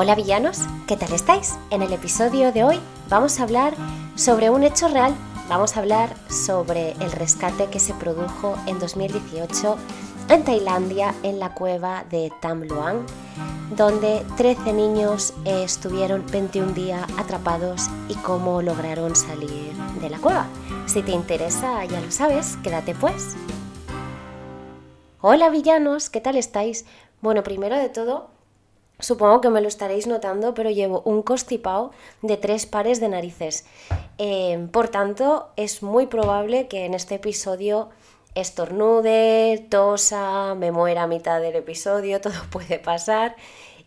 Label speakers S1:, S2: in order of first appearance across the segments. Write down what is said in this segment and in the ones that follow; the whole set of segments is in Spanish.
S1: Hola villanos, ¿qué tal estáis? En el episodio de hoy vamos a hablar sobre un hecho real, vamos a hablar sobre el rescate que se produjo en 2018 en Tailandia, en la cueva de Tam Luang, donde 13 niños estuvieron 21 días atrapados y cómo lograron salir de la cueva. Si te interesa, ya lo sabes, quédate pues. Hola villanos, ¿qué tal estáis? Bueno, primero de todo, Supongo que me lo estaréis notando, pero llevo un constipado de tres pares de narices. Eh, por tanto, es muy probable que en este episodio estornude, tosa, me muera a mitad del episodio, todo puede pasar.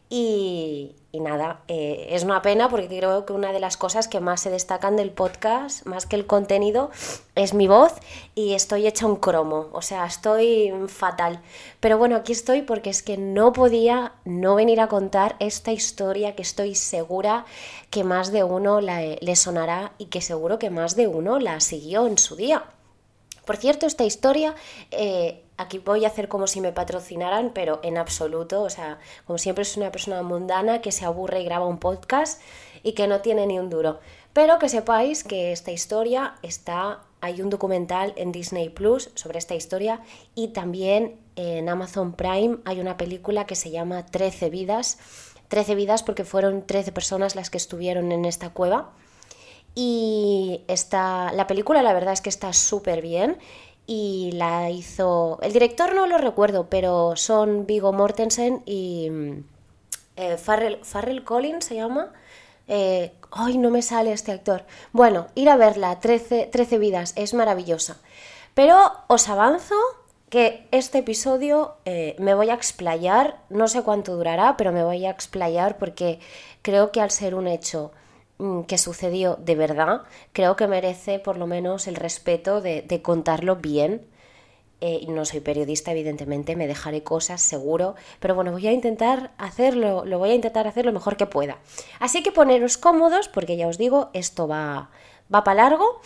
S1: Y, nada, eh, es una pena porque creo que una de las cosas que más se destacan del podcast, más que el contenido, es mi voz y estoy hecha un cromo, o sea, estoy fatal. Pero bueno, aquí estoy porque es que no podía no venir a contar esta historia que estoy segura que más de uno le sonará y que seguro que más de uno la siguió en su día. Por cierto, esta historia, eh, aquí voy a hacer como si me patrocinaran, pero en absoluto, o sea, como siempre es una persona mundana que se aburre y graba un podcast y que no tiene ni un duro. Pero que sepáis que esta historia está, hay un documental en Disney Plus sobre esta historia y también en Amazon Prime hay una película que se llama 13 vidas. 13 vidas porque fueron 13 personas las que estuvieron en esta cueva y está, la película la verdad es que está súper bien y la hizo... El director no lo recuerdo, pero son Vigo Mortensen y eh, Farrell, Collins se llama. Eh, ay, no me sale este actor. Bueno, ir a verla, 13, 13 vidas, es maravillosa. Pero os avanzo que este episodio eh, me voy a explayar, no sé cuánto durará, pero me voy a explayar porque creo que al ser un hecho Mm, que sucedió de verdad, creo que merece por lo menos el respeto de, contarlo bien. Eh, no soy periodista, evidentemente, me dejaré cosas, seguro, pero bueno, voy a intentar hacerlo, lo voy a intentar hacer lo mejor que pueda. Así que poneros cómodos, porque ya os digo, esto va, va para largo.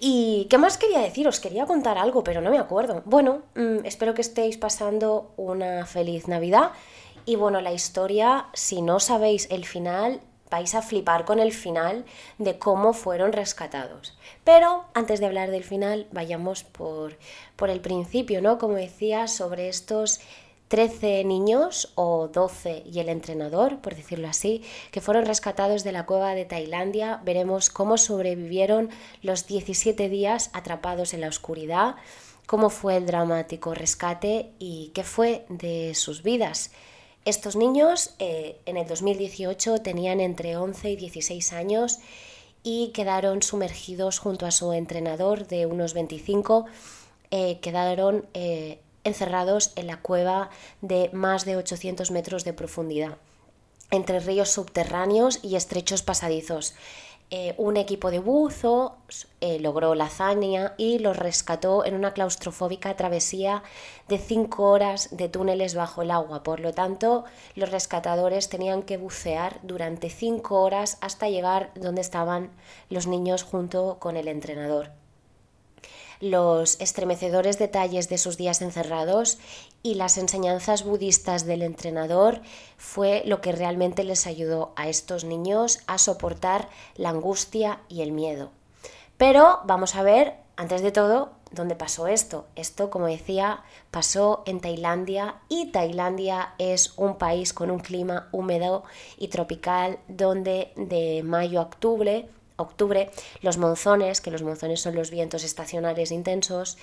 S1: ¿Y qué más quería decir? Os quería contar algo, pero no me acuerdo. Bueno, mm, espero que estéis pasando una feliz Navidad. Y bueno, la historia, si no sabéis el final, vais a flipar con el final de cómo fueron rescatados. Pero antes de hablar del final, vayamos por, por el principio, ¿no? Como decía, sobre estos 13 niños o 12 y el entrenador, por decirlo así, que fueron rescatados de la cueva de Tailandia. Veremos cómo sobrevivieron los 17 días atrapados en la oscuridad, cómo fue el dramático rescate y qué fue de sus vidas. Estos niños eh, en el 2018 tenían entre 11 y 16 años y quedaron sumergidos junto a su entrenador de unos 25, eh, quedaron eh, encerrados en la cueva de más de 800 metros de profundidad, entre ríos subterráneos y estrechos pasadizos. Eh, un equipo de buzos eh, logró la hazaña y los rescató en una claustrofóbica travesía de cinco horas de túneles bajo el agua. Por lo tanto, los rescatadores tenían que bucear durante cinco horas hasta llegar donde estaban los niños junto con el entrenador los estremecedores detalles de sus días encerrados y las enseñanzas budistas del entrenador fue lo que realmente les ayudó a estos niños a soportar la angustia y el miedo. Pero vamos a ver, antes de todo, dónde pasó esto. Esto, como decía, pasó en Tailandia y Tailandia es un país con un clima húmedo y tropical donde de mayo a octubre octubre, los monzones, que los monzones son los vientos estacionales intensos,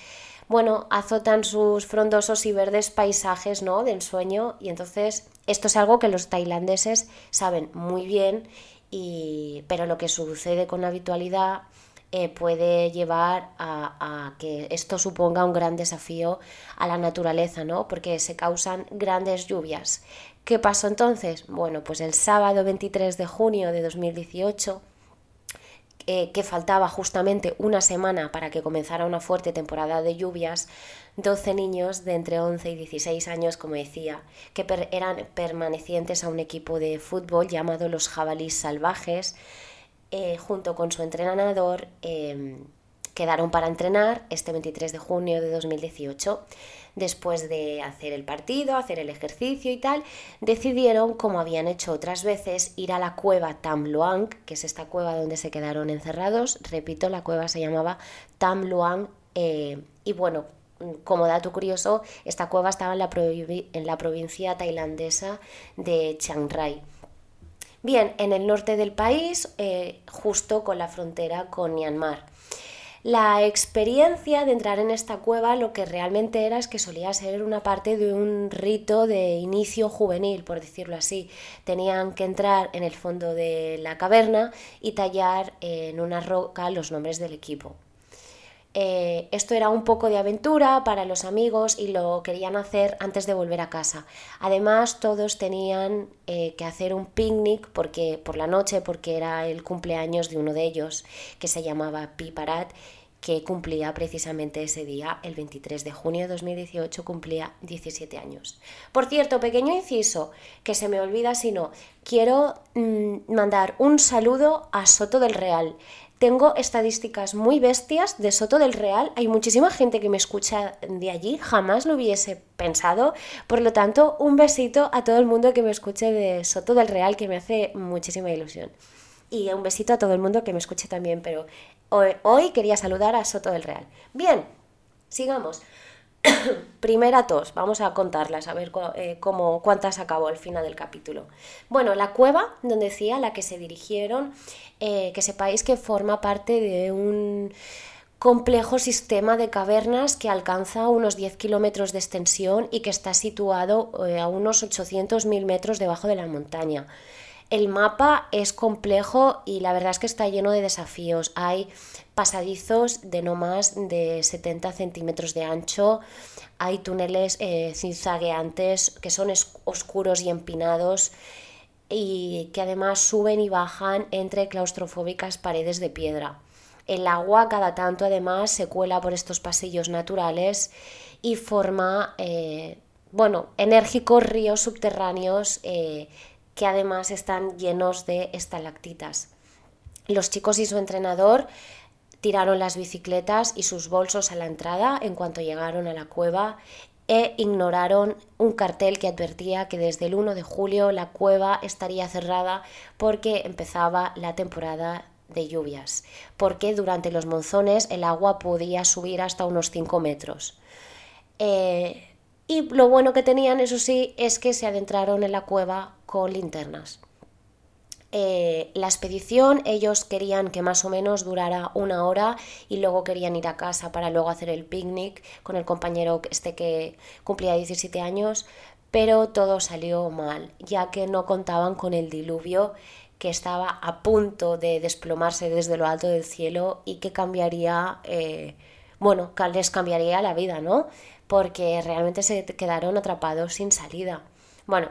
S1: bueno, azotan sus frondosos y verdes paisajes, ¿no? De ensueño y entonces esto es algo que los tailandeses saben muy bien y pero lo que sucede con habitualidad eh, puede llevar a, a, que esto suponga un gran desafío a la naturaleza, ¿no? Porque se causan grandes lluvias. ¿Qué pasó entonces? Bueno, pues el sábado 23 de junio de 2018 eh, que faltaba justamente una semana para que comenzara una fuerte temporada de lluvias, 12 niños de entre 11 y 16 años, como decía, que eran permanecientes a un equipo de fútbol llamado los Jabalís Salvajes, eh, junto con su entrenador, em, quedaron para entrenar este 23 de junio de 2018. Después de hacer el partido, hacer el ejercicio y tal, decidieron, como habían hecho otras veces, ir a la cueva Tam Luang, que es esta cueva donde se quedaron encerrados. Repito, la cueva se llamaba Tam Luang. Eh, y bueno, como dato curioso, esta cueva estaba en la, provincia tailandesa de Chiang Rai. Bien, en el norte del país, eh, justo con la frontera con Myanmar. La experiencia de entrar en esta cueva lo que realmente era es que solía ser una parte de un rito de inicio juvenil, por decirlo así. Tenían que entrar en el fondo de la caverna y tallar en una roca los nombres del equipo. Eh, esto era un poco de aventura para los amigos y lo querían hacer antes de volver a casa. Además, todos tenían eh, que hacer un picnic porque, por la noche porque era el cumpleaños de uno de ellos, que se llamaba Piparat, que cumplía precisamente ese día, el 23 de junio de 2018, cumplía 17 años. Por cierto, pequeño inciso, que se me olvida si no, quiero mm, mandar un saludo a Soto del Real. Tengo estadísticas muy bestias de Soto del Real. Hay muchísima gente que me escucha de allí, jamás lo hubiese pensado. Por lo tanto, un besito a todo el mundo que me escuche de Soto del Real, que me hace muchísima ilusión. Y un besito a todo el mundo que me escuche también, pero hoy, quería saludar a Soto del Real. Bien, sigamos. Primera tos, vamos a contarlas, a ver eh, cómo, cuántas acabó al final del capítulo. Bueno, la cueva, donde decía, la que se dirigieron, eh, que sepáis que forma parte de un complejo sistema de cavernas que alcanza unos 10 kilómetros de extensión y que está situado eh, a unos 800.000 metros debajo de la montaña. El mapa es complejo y la verdad es que está lleno de desafíos. Hay pasadizos de no más de 70 centímetros de ancho, hay túneles eh, que son oscuros y empinados y que además suben y bajan entre claustrofóbicas paredes de piedra. El agua cada tanto además se cuela por estos pasillos naturales y forma, eh, bueno, enérgicos ríos subterráneos eh, que además están llenos de estalactitas. Los chicos y su entrenador tiraron las bicicletas y sus bolsos a la entrada en cuanto llegaron a la cueva e ignoraron un cartel que advertía que desde el 1 de julio la cueva estaría cerrada porque empezaba la temporada de lluvias, porque durante los monzones el agua podía subir hasta unos 5 metros. Eh, y lo bueno que tenían, eso sí, es que se adentraron en la cueva con linternas. Eh, la expedición ellos querían que más o menos durara una hora y luego querían ir a casa para luego hacer el picnic con el compañero este que cumplía 17 años, pero todo salió mal, ya que no contaban con el diluvio que estaba a punto de desplomarse desde lo alto del cielo y que cambiaría, eh, bueno, les cambiaría la vida, ¿no? Porque realmente se quedaron atrapados sin salida. Bueno,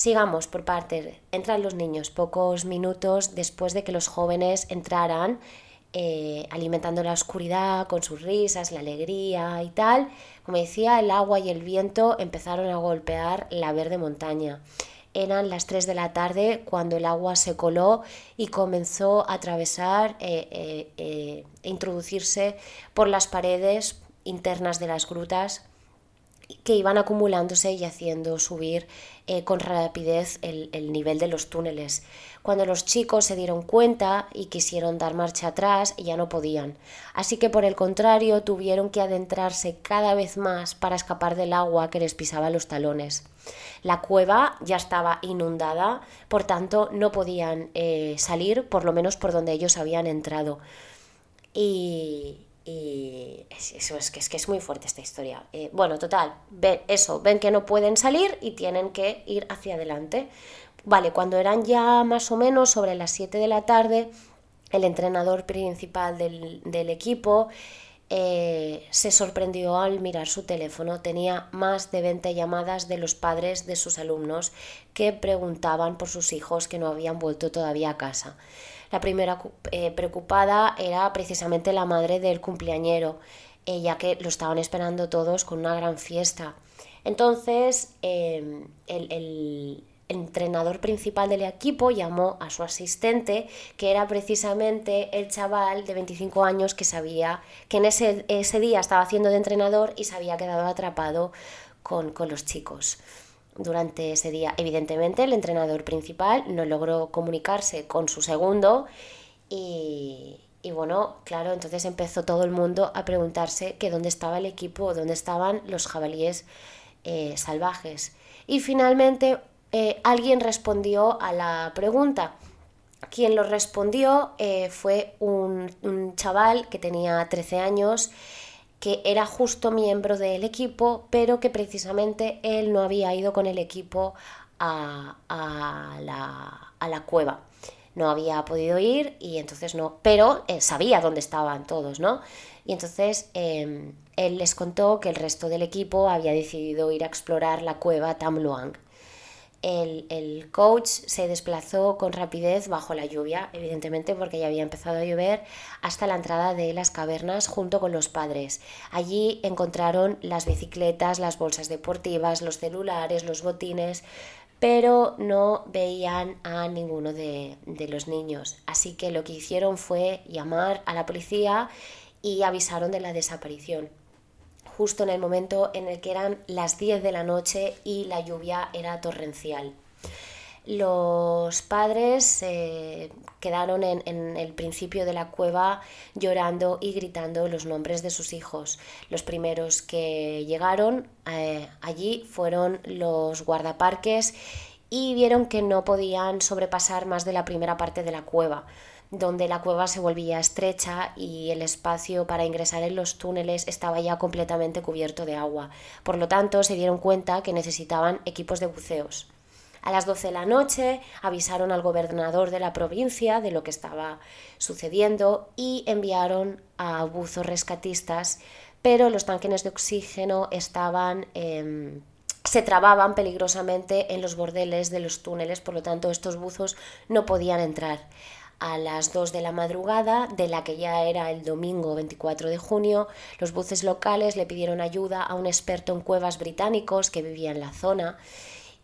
S1: Sigamos por parte. Entran los niños pocos minutos después de que los jóvenes entraran, eh, alimentando la oscuridad con sus risas, la alegría y tal. Como decía, el agua y el viento empezaron a golpear la verde montaña. Eran las 3 de la tarde cuando el agua se coló y comenzó a atravesar e introducirse por las paredes internas de las grutas que iban acumulándose y haciendo subir eh, con rapidez el, el, nivel de los túneles. Cuando los chicos se dieron cuenta y quisieron dar marcha atrás, ya no podían. Así que por el contrario tuvieron que adentrarse cada vez más para escapar del agua que les pisaba los talones. La cueva ya estaba inundada, por tanto no podían eh, salir, por lo menos por donde ellos habían entrado. Y, y eso es que, es muy fuerte esta historia. Eh, bueno, total, ven, eso, ven que no pueden salir y tienen que ir hacia adelante. Vale, cuando eran ya más o menos sobre las 7 de la tarde, el entrenador principal del, del equipo eh, se sorprendió al mirar su teléfono. Tenía más de 20 llamadas de los padres de sus alumnos que preguntaban por sus hijos que no habían vuelto todavía a casa. La primera eh, preocupada era precisamente la madre del cumpleañero, ya que lo estaban esperando todos con una gran fiesta. Entonces, em, el, entrenador principal del equipo llamó a su asistente, que era precisamente el chaval de 25 años que sabía que en ese, ese día estaba haciendo de entrenador y se había quedado atrapado con, con los chicos durante ese día. Evidentemente, el entrenador principal no logró comunicarse con su segundo y, y bueno, claro, entonces empezó todo el mundo a preguntarse que dónde estaba el equipo, dónde estaban los jabalíes eh, salvajes. Y finalmente eh, alguien respondió a la pregunta. Quien lo respondió eh, fue un, un, chaval que tenía 13 años, que era justo miembro del equipo, pero que precisamente él no había ido con el equipo a, a, la, a la cueva no había podido ir y entonces no, pero eh, sabía dónde estaban todos, ¿no? Y entonces em, él les contó que el resto del equipo había decidido ir a explorar la cueva Tamluang. El, el, coach se desplazó con rapidez bajo la lluvia, evidentemente porque ya había empezado a llover, hasta la entrada de las cavernas junto con los padres. Allí encontraron las bicicletas, las bolsas deportivas, los celulares, los botines, pero no veían a ninguno de, los niños. Así que lo que hicieron fue llamar a la policía y avisaron de la desaparición justo en el momento en el que eran las 10 de la noche y la lluvia era torrencial. Los padres eh, quedaron en, el principio de la cueva llorando y gritando los nombres de sus hijos. Los primeros que llegaron eh, allí fueron los guardaparques y vieron que no podían sobrepasar más de la primera parte de la cueva donde la cueva se volvía estrecha y el espacio para ingresar en los túneles estaba ya completamente cubierto de agua. Por lo tanto, se dieron cuenta que necesitaban equipos de buceos. A las 12 de la noche avisaron al gobernador de la provincia de lo que estaba sucediendo y enviaron a buzos rescatistas, pero los tanques de oxígeno estaban... Em, se trababan peligrosamente en los bordeles de los túneles, por lo tanto estos buzos no podían entrar. A las 2 de la madrugada, de la que ya era el domingo 24 de junio, los buces locales le pidieron ayuda a un experto en cuevas británicos que vivía en la zona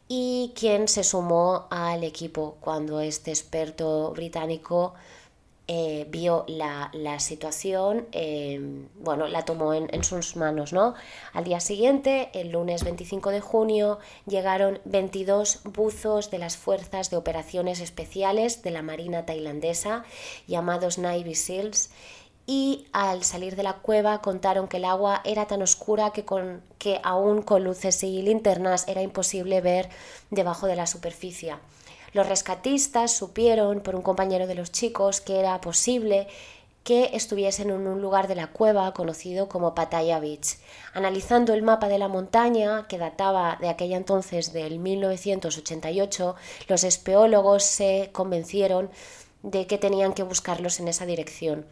S1: y quien se sumó al equipo. Cuando este experto británico eh, vio la, situación, em, bueno, la tomó en, en, sus manos, ¿no? Al día siguiente, el lunes 25 de junio, llegaron 22 buzos de las Fuerzas de Operaciones Especiales de la Marina tailandesa, llamados Navy SEALs, y al salir de la cueva contaron que el agua era tan oscura que, con, que aún con luces y linternas era imposible ver debajo de la superficie. Los rescatistas supieron por un compañero de los chicos que era posible que estuviesen en un lugar de la cueva conocido como Pattaya Beach. Analizando el mapa de la montaña, que databa de aquella entonces del 1988, los espeólogos se convencieron de que tenían que buscarlos en esa dirección.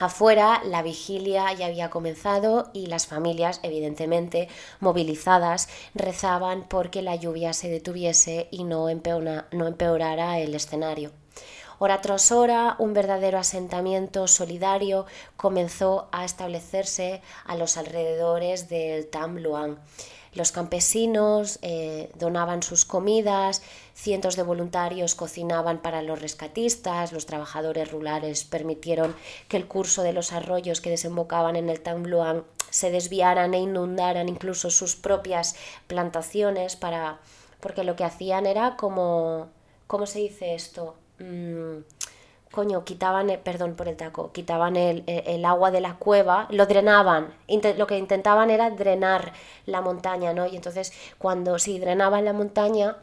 S1: Afuera la vigilia ya había comenzado y las familias, evidentemente movilizadas, rezaban porque la lluvia se detuviese y no, no empeorara el escenario. Hora tras hora, un verdadero asentamiento solidario comenzó a establecerse a los alrededores del Tam Luang. Los campesinos eh, donaban sus comidas, cientos de voluntarios cocinaban para los rescatistas, los trabajadores rurales permitieron que el curso de los arroyos que desembocaban en el Tambluang se desviaran e inundaran incluso sus propias plantaciones para porque lo que hacían era como ¿cómo se dice esto? Mm, coño, quitaban, perdón por el taco, quitaban el, el, agua de la cueva, lo drenaban, lo que intentaban era drenar la montaña, ¿no? Y entonces cuando si drenaban la montaña,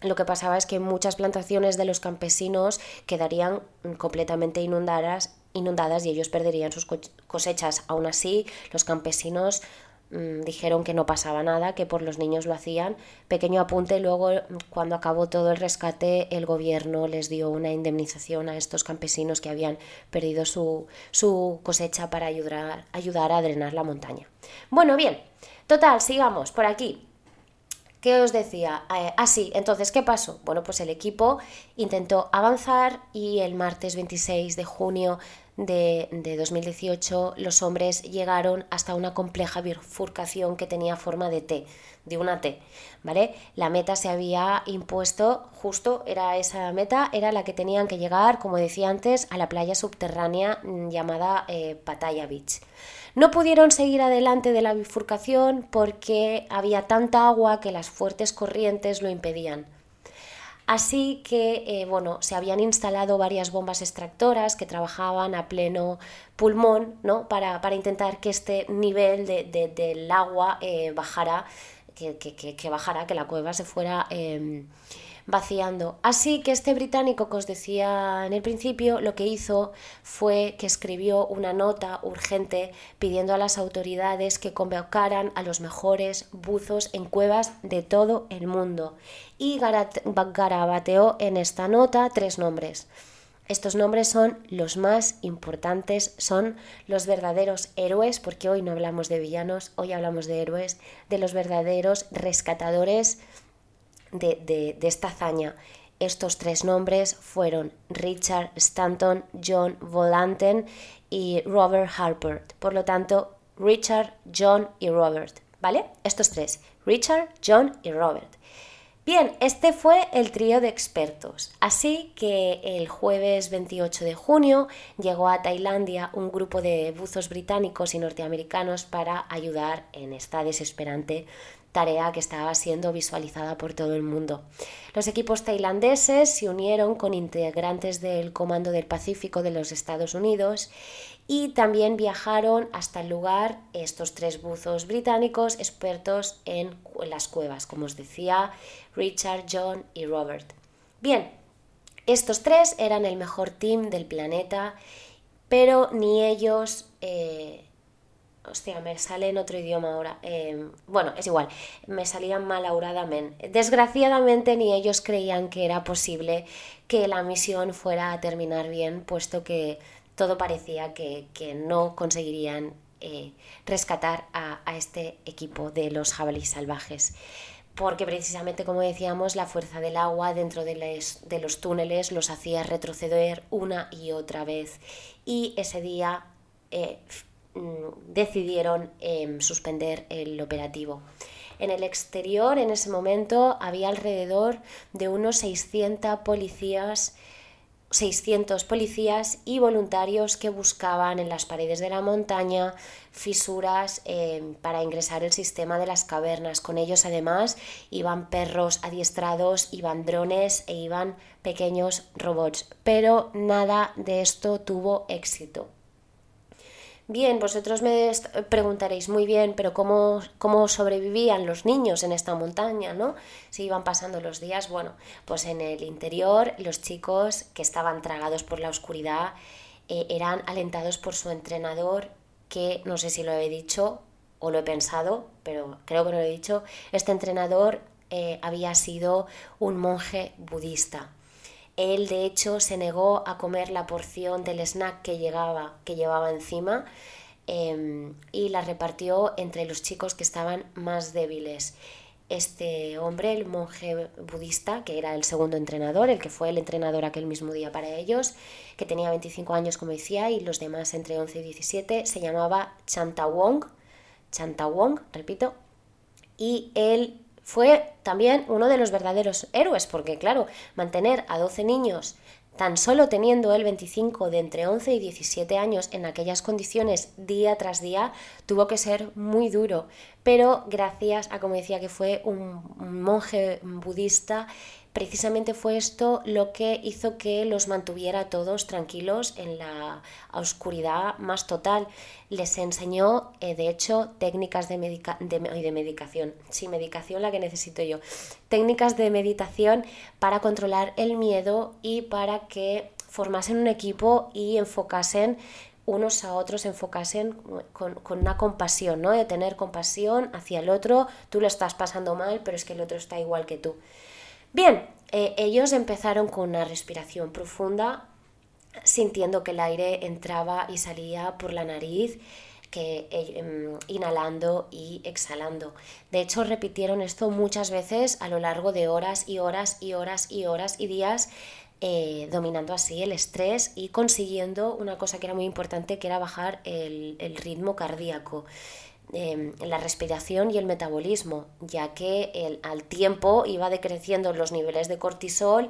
S1: lo que pasaba es que muchas plantaciones de los campesinos quedarían completamente inundadas, inundadas y ellos perderían sus cosechas. Aún así, los campesinos dijeron que no pasaba nada, que por los niños lo hacían. Pequeño apunte, luego cuando acabó todo el rescate, el gobierno les dio una indemnización a estos campesinos que habían perdido su, su cosecha para ayudar, ayudar a drenar la montaña. Bueno, bien, total, sigamos por aquí. ¿Qué os decía? Eh, ah, sí, entonces, ¿qué pasó? Bueno, pues el equipo intentó avanzar y el martes 26 de junio de, 2018 los hombres llegaron hasta una compleja bifurcación que tenía forma de T, de una T, ¿vale? La meta se había impuesto, justo era esa meta, era la que tenían que llegar, como decía antes, a la playa subterránea mm, llamada eh, Pattaya Beach. No pudieron seguir adelante de la bifurcación porque había tanta agua que las fuertes corrientes lo impedían. Así que, eh, bueno, se habían instalado varias bombas extractoras que trabajaban a pleno pulmón, ¿no? Para, intentar que este nivel del agua eh, bajara, que, que, bajara, que la cueva se fuera em, vaciando. Así que este británico que os decía en el principio, lo que hizo fue que escribió una nota urgente pidiendo a las autoridades que convocaran a los mejores buzos en cuevas de todo el mundo. Y garabateó en esta nota tres nombres. Estos nombres son los más importantes, son los verdaderos héroes, porque hoy no hablamos de villanos, hoy hablamos de héroes, de los verdaderos rescatadores de, esta hazaña. Estos tres nombres fueron Richard Stanton, John Volanten y Robert Harper. Por lo tanto, Richard, John y Robert. ¿Vale? Estos tres. Richard, John y Robert. Bien, este fue el trío de expertos. Así que el jueves 28 de junio llegó a Tailandia un grupo de buzos británicos y norteamericanos para ayudar en esta desesperante tarea que estaba siendo visualizada por todo el mundo. Los equipos tailandeses se unieron con integrantes del Comando del Pacífico de los Estados Unidos y también viajaron hasta el lugar estos tres buzos británicos expertos en las cuevas, como os decía, Richard, John y Robert. Bien, estos tres eran el mejor team del planeta, pero ni ellos eh, Hostia, me sale en otro idioma ahora. Em, bueno, es igual, me salían malauradamente. Desgraciadamente ni ellos creían que era posible que la misión fuera a terminar bien, puesto que todo parecía que, no conseguirían eh, rescatar a, este equipo de los jabalíes salvajes. Porque precisamente, como decíamos, la fuerza del agua dentro de, de los túneles los hacía retroceder una y otra vez. Y ese día eh, decidieron em, suspender el operativo. En el exterior, en ese momento, había alrededor de unos 600 policías 600 policías y voluntarios que buscaban en las paredes de la montaña fisuras em, para ingresar el sistema de las cavernas. Con ellos además iban perros adiestrados, iban drones e iban pequeños robots. Pero nada de esto tuvo éxito. Bien, vosotros me preguntaréis muy bien, pero ¿cómo, ¿cómo, sobrevivían los niños en esta montaña, no? Si iban pasando los días, bueno, pues en el interior los chicos que estaban tragados por la oscuridad eh, eran alentados por su entrenador, que no sé si lo he dicho o lo he pensado, pero creo que no lo he dicho, este entrenador eh, había sido un monje budista. Él, de hecho, se negó a comer la porción del snack que, llegaba, que llevaba encima em, y la repartió entre los chicos que estaban más débiles. Este hombre, el monje budista, que era el segundo entrenador, el que fue el entrenador aquel mismo día para ellos, que tenía 25 años, como decía, y los demás entre 11 y 17, se llamaba Chantawong, Chantawong, repito, y él fue también uno de los verdaderos héroes, porque claro, mantener a 12 niños tan solo teniendo él 25 de entre 11 y 17 años en aquellas condiciones día tras día, tuvo que ser muy duro. Pero gracias a, como decía, que fue un monje budista, precisamente fue esto lo que hizo que los mantuviera todos tranquilos en la oscuridad más total. Les enseñó, eh, de hecho, técnicas de, de, medicación. Sí, medicación la que necesito yo. Técnicas de meditación para controlar el miedo y para que formasen un equipo y enfocasen unos a otros enfocasen con, con, una compasión, ¿no? De tener compasión hacia el otro, tú lo estás pasando mal, pero es que el otro está igual que tú. Bien, eh, ellos empezaron con una respiración profunda, sintiendo que el aire entraba y salía por la nariz, que, eh, em, inhalando y exhalando. De hecho, repitieron esto muchas veces a lo largo de horas y horas y horas y horas y días eh, dominando así el estrés y consiguiendo una cosa que era muy importante, que era bajar el, ritmo cardíaco. Em, la respiración y el metabolismo, ya que el, al tiempo iba decreciendo los niveles de cortisol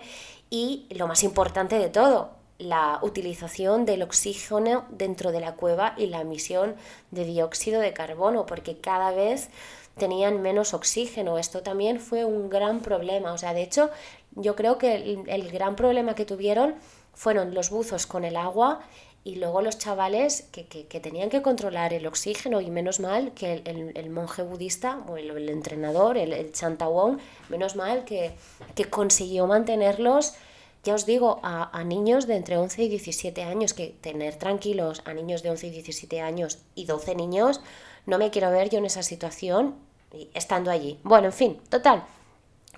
S1: y lo más importante de todo, la utilización del oxígeno dentro de la cueva y la emisión de dióxido de carbono, porque cada vez tenían menos oxígeno. Esto también fue un gran problema. O sea, de hecho, yo creo que el, gran problema que tuvieron fueron los buzos con el agua y luego los chavales que, tenían que controlar el oxígeno y menos mal que el, monje budista o el, entrenador, el, el Chantawon, menos mal que, que consiguió mantenerlos ya os digo, a, niños de entre 11 y 17 años, que tener tranquilos a niños de 11 y 17 años y 12 niños, no me quiero ver yo en esa situación estando allí. Bueno, en fin, total.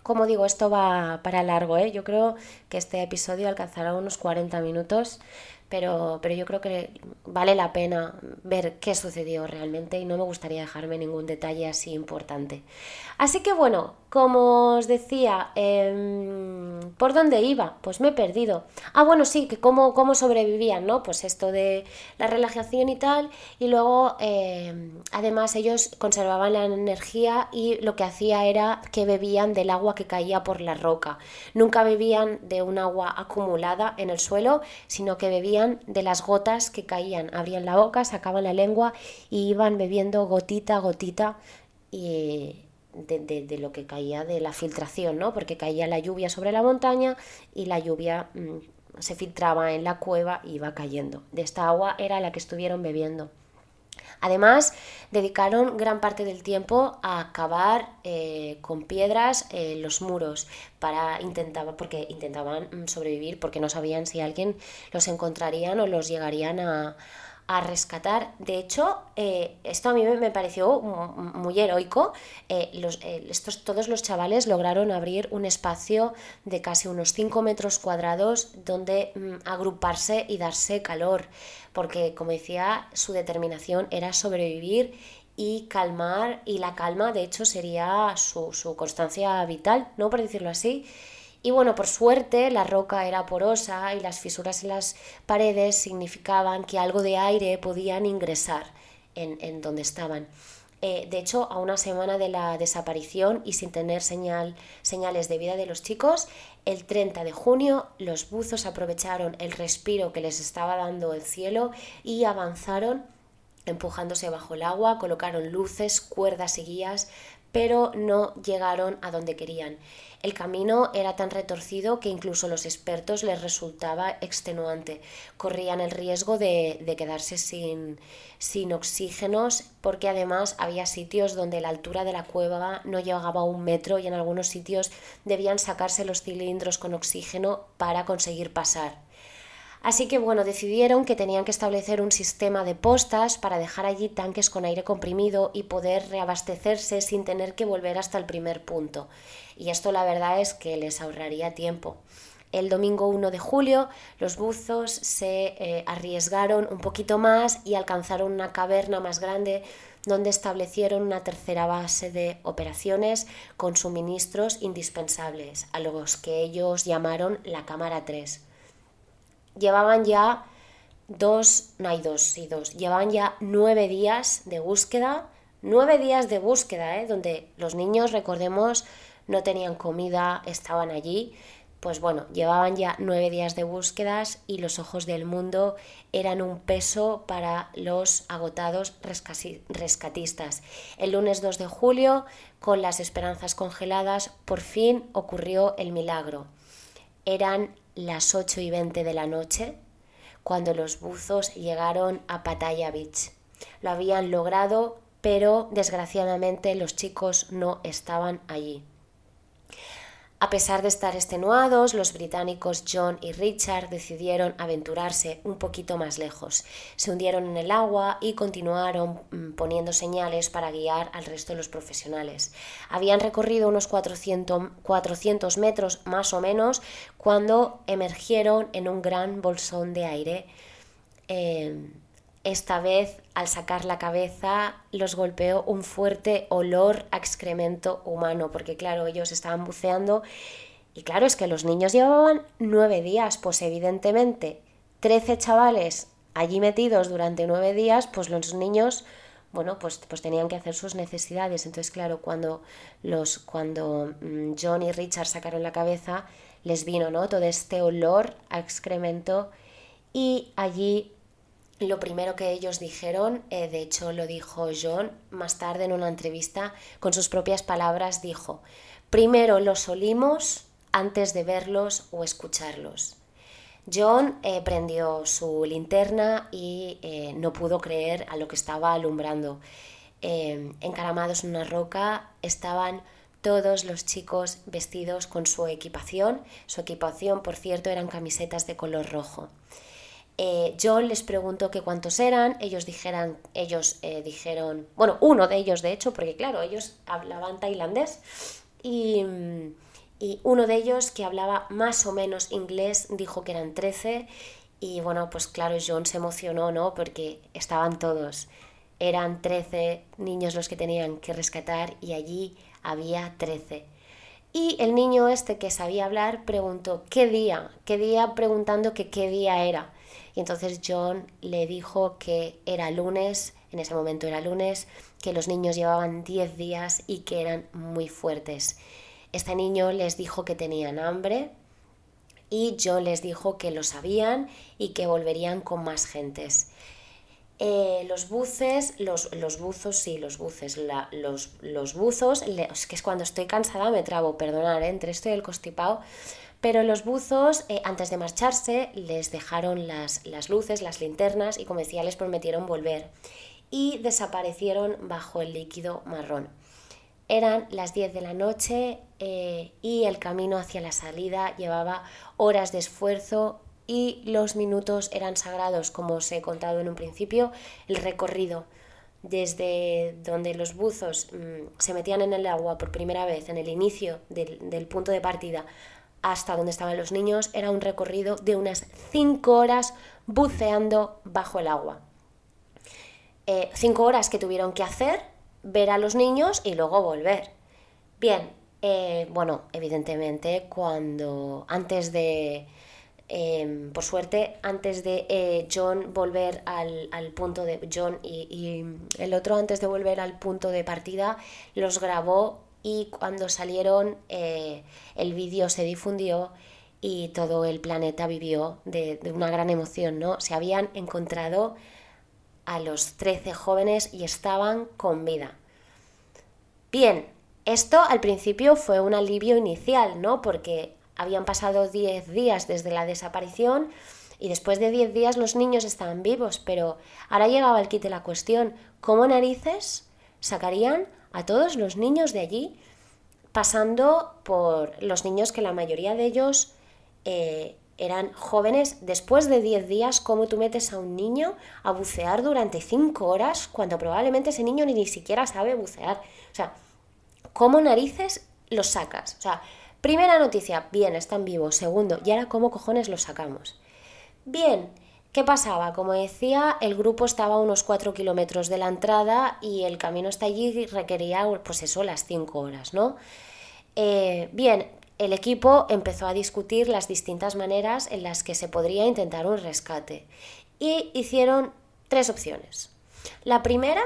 S1: Como digo, esto va para largo, ¿eh? Yo creo que este episodio alcanzará unos 40 minutos pero, pero yo creo que vale la pena ver qué sucedió realmente y no me gustaría dejarme ningún detalle así importante. Así que bueno, como os decía, em, ¿por dónde iba? Pues me he perdido. Ah, bueno, sí, que cómo, cómo sobrevivían, ¿no? Pues esto de la relajación y tal, y luego em, además ellos conservaban la energía y lo que hacía era que bebían del agua que caía por la roca. Nunca bebían de un agua acumulada en el suelo, sino que bebían de las gotas que caían. Abrían la boca, sacaban la lengua y iban bebiendo gotita a gotita y de, lo que caía de la filtración, ¿no? Porque caía la lluvia sobre la montaña y la lluvia mm, se filtraba en la cueva y iba cayendo. De esta agua era la que estuvieron bebiendo. Además, dedicaron gran parte del tiempo a cavar eh, con piedras eh, los muros para intentaba, porque intentaban mm, sobrevivir porque no sabían si alguien los encontrarían o los llegarían a, a rescatar. De hecho, eh, esto a mí me pareció muy heroico. Eh, eh, estos, todos los chavales lograron abrir un espacio de casi unos 5 metros cuadrados donde mm, agruparse y darse calor, porque como decía, su determinación era sobrevivir y calmar, y la calma de hecho sería su, su constancia vital, ¿no? Por decirlo así. Y bueno, por suerte la roca era porosa y las fisuras en las paredes significaban que algo de aire podían ingresar en, donde estaban. Eh, de hecho, a una semana de la desaparición y sin tener señal, señales de vida de los chicos, el 30 de junio los buzos aprovecharon el respiro que les estaba dando el cielo y avanzaron empujándose bajo el agua, colocaron luces, cuerdas y guías, pero no llegaron a donde querían. El camino era tan retorcido que incluso los expertos les resultaba extenuante. Corrían el riesgo de, quedarse sin, sin oxígenos porque además había sitios donde la altura de la cueva no llegaba a un metro y en algunos sitios debían sacarse los cilindros con oxígeno para conseguir pasar. Así que bueno, decidieron que tenían que establecer un sistema de postas para dejar allí tanques con aire comprimido y poder reabastecerse sin tener que volver hasta el primer punto. Y esto la verdad es que les ahorraría tiempo. El domingo 1 de julio los buzos se eh, arriesgaron un poquito más y alcanzaron una caverna más grande donde establecieron una tercera base de operaciones con suministros indispensables, a los que ellos llamaron la Cámara 3 llevaban ya dos, no hay dos y dos, llevaban ya nueve días de búsqueda, nueve días de búsqueda, ¿eh? donde los niños, recordemos, no tenían comida, estaban allí. Pues bueno, llevaban ya nueve días de búsquedas y los ojos del mundo eran un peso para los agotados rescatistas. El lunes 2 de julio, con las esperanzas congeladas, por fin ocurrió el milagro. Eran las 8 y 20 de la noche cuando los buzos llegaron a Pattaya Beach. Lo habían logrado, pero desgraciadamente los chicos no estaban allí. A pesar de estar extenuados, los británicos John y Richard decidieron aventurarse un poquito más lejos. Se hundieron en el agua y continuaron mm, poniendo señales para guiar al resto de los profesionales. Habían recorrido unos 400, metros más o menos cuando emergieron en un gran bolsón de aire. Eh, esta vez, al sacar la cabeza, los golpeó un fuerte olor a excremento humano, porque claro, ellos estaban buceando Y claro, es que los niños llevaban nueve días, pues evidentemente, trece chavales allí metidos durante nueve días, pues los niños, bueno, pues, pues tenían que hacer sus necesidades. Entonces, claro, cuando, los, cuando mm, John y Richard sacaron la cabeza, les vino, ¿no? Todo este olor a excremento y allí lo primero que ellos dijeron, eh, de hecho lo dijo John más tarde en una entrevista, con sus propias palabras dijo, primero los olimos antes de verlos o escucharlos. John eh, prendió su linterna y eh, no pudo creer a lo que estaba alumbrando. encaramados en una roca estaban todos los chicos vestidos con su equipación. Su equipación, por cierto, eran camisetas de color rojo. Eh, John les preguntó que cuántos eran, ellos dijeran, ellos eh, dijeron, bueno, uno de ellos de hecho, porque claro, ellos hablaban tailandés y, y, uno de ellos que hablaba más o menos inglés dijo que eran 13 y bueno, pues claro, John se emocionó, ¿no? Porque estaban todos, eran 13 niños los que tenían que rescatar y allí había 13. Y el niño este que sabía hablar preguntó, ¿qué día? ¿Qué día? Preguntando que qué día era. Y entonces John le dijo que era lunes, en ese momento era lunes, que los niños llevaban 10 días y que eran muy fuertes. Este niño les dijo que tenían hambre y John les dijo que lo sabían y que volverían con más gentes. Eh, los buces, los, los, buzos, sí, los buces, los, los, buzos, es que es cuando estoy cansada me trabo, perdonar, ¿eh? entre esto y el constipado, pero los buzos, eh, antes de marcharse, les dejaron las, luces, las linternas y, como decía, les prometieron volver. Y desaparecieron bajo el líquido marrón. Eran las 10 de la noche eh, y el camino hacia la salida llevaba horas de esfuerzo y los minutos eran sagrados, como os he contado en un principio, el recorrido desde donde los buzos mm, se metían en el agua por primera vez, en el inicio del punto de partida, hasta donde estaban los niños era un recorrido de unas 5 horas buceando bajo el agua. 5 eh, horas que tuvieron que hacer, ver a los niños y luego volver. Bien, eh, bueno, evidentemente cuando antes de, em, por suerte, antes de eh, John volver al, punto de John y, y, el otro antes de volver al punto de partida, los grabó y cuando salieron eh, el vídeo se difundió y todo el planeta vivió de, una gran emoción, ¿no? Se habían encontrado a los 13 jóvenes y estaban con vida. Bien, esto al principio fue un alivio inicial, ¿no? Porque habían pasado 10 días desde la desaparición y después de 10 días los niños estaban vivos, pero ahora llegaba el kit la cuestión, ¿cómo narices sacarían a todos los niños de allí, pasando por los niños que la mayoría de ellos eh, eran jóvenes. Después de 10 días, ¿cómo tú metes a un niño a bucear durante 5 horas cuando probablemente ese niño ni, siquiera sabe bucear? O sea, ¿cómo narices los sacas? O sea, primera noticia, bien, están vivos. Segundo, ¿y ahora cómo cojones los sacamos? Bien, ¿Qué pasaba? Como decía, el grupo estaba a unos 4 kilómetros de la entrada y el camino hasta allí requería, pues eso, las 5 horas, ¿no? Eh, bien, el equipo empezó a discutir las distintas maneras en las que se podría intentar un rescate y hicieron tres opciones. La primera